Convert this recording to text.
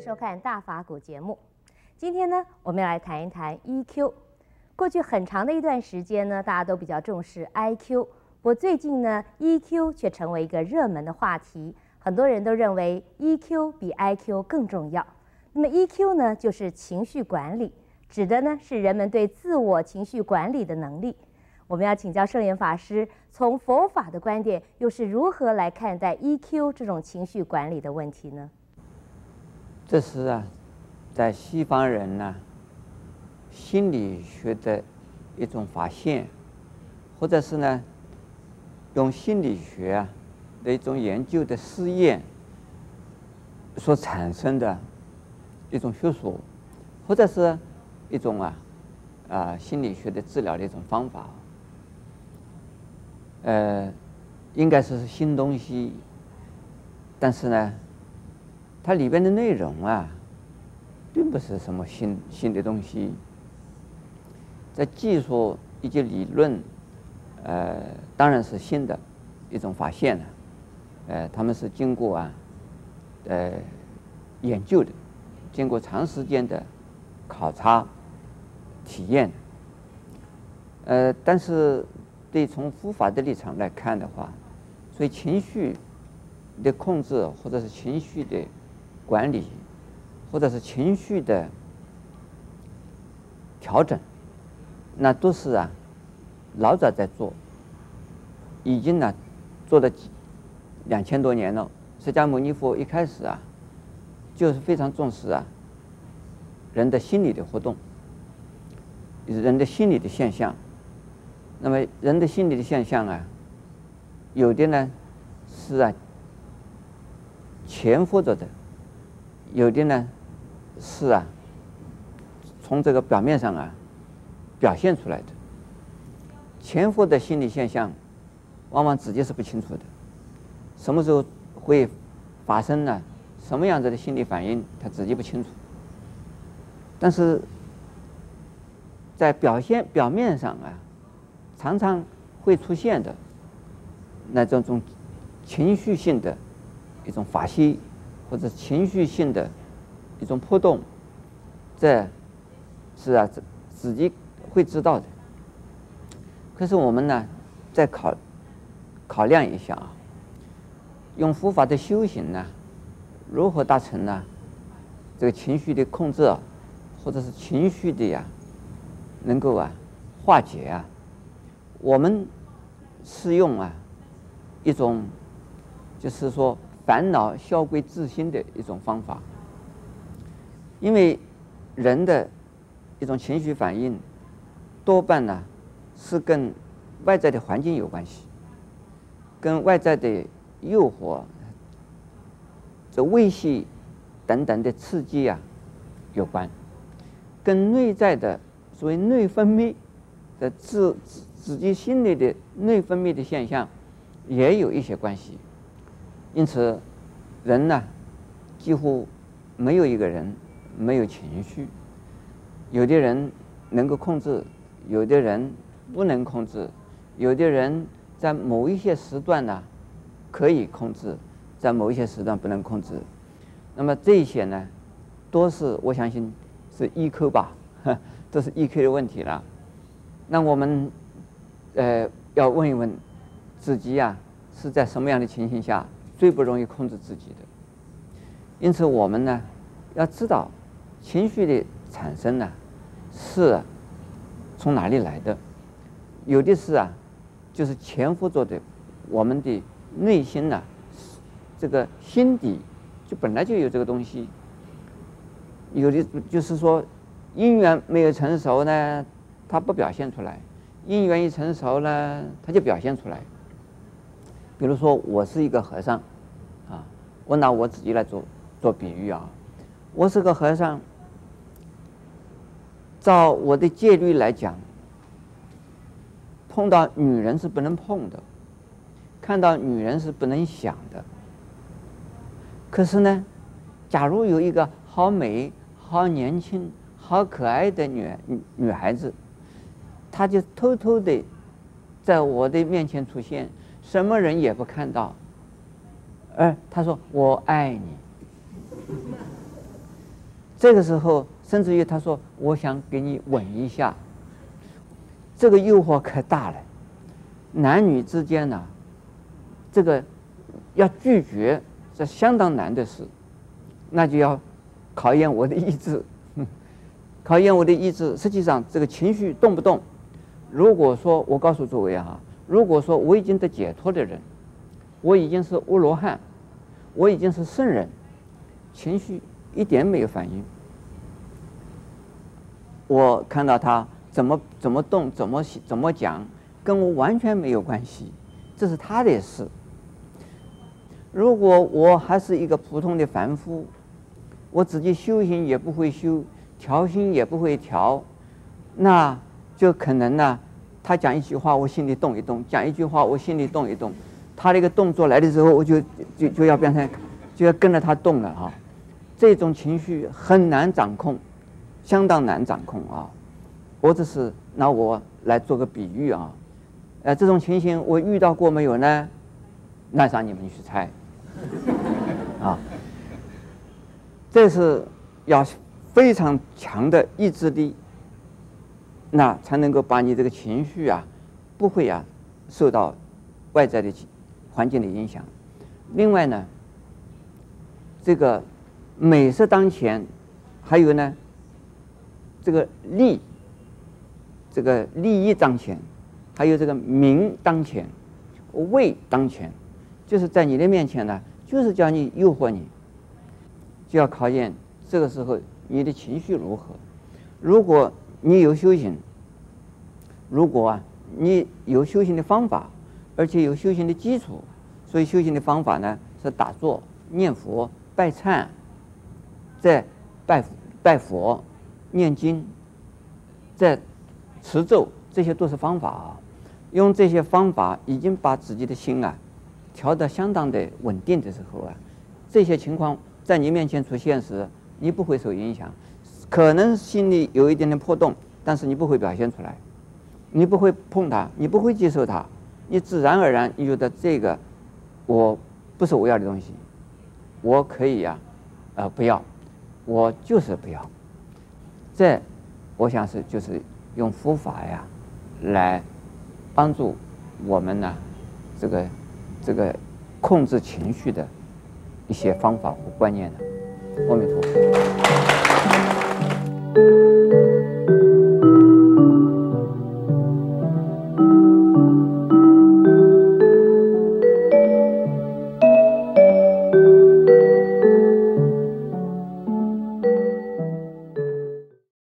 收看《大法古》节目。今天呢，我们要来谈一谈 EQ。过去很长的一段时间呢，大家都比较重视 IQ，不过最近呢，EQ 却成为一个热门的话题。很多人都认为 EQ 比 IQ 更重要。那么 EQ 呢，就是情绪管理，指的呢是人们对自我情绪管理的能力。我们要请教圣严法师，从佛法的观点，又是如何来看待 EQ 这种情绪管理的问题呢？这是啊，在西方人呢、心理学的一种发现，或者是呢，用心理学啊的一种研究的试验所产生的一种学说，或者是一种啊啊心理学的治疗的一种方法。呃，应该是新东西，但是呢，它里边的内容啊，并不是什么新新的东西。在技术以及理论，呃，当然是新的一种发现了，呃，他们是经过啊，呃，研究的，经过长时间的考察、体验，呃，但是。对，从佛法的立场来看的话，所以情绪的控制，或者是情绪的管理，或者是情绪的调整，那都是啊，老早在做，已经呢做了几两千多年了。释迦牟尼佛一开始啊，就是非常重视啊人的心理的活动，人的心理的现象。那么人的心理的现象啊，有的呢是啊潜伏着的，有的呢是啊从这个表面上啊表现出来的。潜伏的心理现象，往往自己是不清楚的，什么时候会发生呢？什么样子的心理反应，他自己不清楚。但是在表现表面上啊。常常会出现的那种种情绪性的一种发泄，或者情绪性的一种波动，这是啊自己会知道的。可是我们呢，再考考量一下啊，用佛法的修行呢，如何达成呢？这个情绪的控制，或者是情绪的呀，能够啊化解啊。我们是用啊一种，就是说烦恼消归自心的一种方法，因为人的一种情绪反应多半呢是跟外在的环境有关系，跟外在的诱惑、这威胁等等的刺激啊有关，跟内在的所谓内分泌的自自。自己心里的内分泌的现象也有一些关系，因此人呢几乎没有一个人没有情绪，有的人能够控制，有的人不能控制，有的人在某一些时段呢可以控制，在某一些时段不能控制。那么这些呢都是我相信是 EQ 吧，这是 EQ 的问题了。那我们。呃，要问一问自己呀、啊，是在什么样的情形下最不容易控制自己的？因此，我们呢要知道情绪的产生呢是从哪里来的？有的是啊，就是潜伏着的，我们的内心呢，这个心底就本来就有这个东西。有的就是说因缘没有成熟呢，它不表现出来。因缘一成熟呢，它就表现出来。比如说，我是一个和尚，啊，我拿我自己来做做比喻啊，我是个和尚，照我的戒律来讲，碰到女人是不能碰的，看到女人是不能想的。可是呢，假如有一个好美、好年轻、好可爱的女女孩子。她就偷偷的在我的面前出现，什么人也不看到。而他说：“我爱你。”这个时候，甚至于他说：“我想给你吻一下。”这个诱惑可大了。男女之间呢、这个要拒绝是相当难的事，那就要考验我的意志，考验我的意志。实际上，这个情绪动不动，如果说我告诉诸位哈，如果说我已经得解脱的人，我已经是阿罗汉，我已经是圣人，情绪一点没有反应。我看到他怎么怎么动，怎么怎么讲。跟我完全没有关系，这是他的事。如果我还是一个普通的凡夫，我自己修行也不会修，调心也不会调，那就可能呢，他讲一句话，我心里动一动；讲一句话，我心里动一动。他那个动作来的时候，我就就就要变成，就要跟着他动了啊。这种情绪很难掌控，相当难掌控啊。我只是拿我来做个比喻啊。呃，这种情形我遇到过没有呢？那让你们去猜。啊，这是要非常强的意志力，那才能够把你这个情绪啊，不会啊受到外在的环境的影响。另外呢，这个美色当前，还有呢，这个利，这个利益当前。还有这个名当前，位当前，就是在你的面前呢，就是叫你诱惑你，就要考验这个时候你的情绪如何。如果你有修行，如果啊你有修行的方法，而且有修行的基础，所以修行的方法呢是打坐、念佛、拜忏，再拜拜佛、念经，在持咒，这些都是方法啊。用这些方法，已经把自己的心啊调得相当的稳定的时候啊，这些情况在你面前出现时，你不会受影响，可能心里有一点点破洞，但是你不会表现出来，你不会碰它，你不会接受它，你自然而然你觉得这个我不是我要的东西，我可以呀，呃不要，我就是不要，这我想是就是用佛法呀来。帮助我们呢，这个这个控制情绪的一些方法和观念的，阿弥陀佛。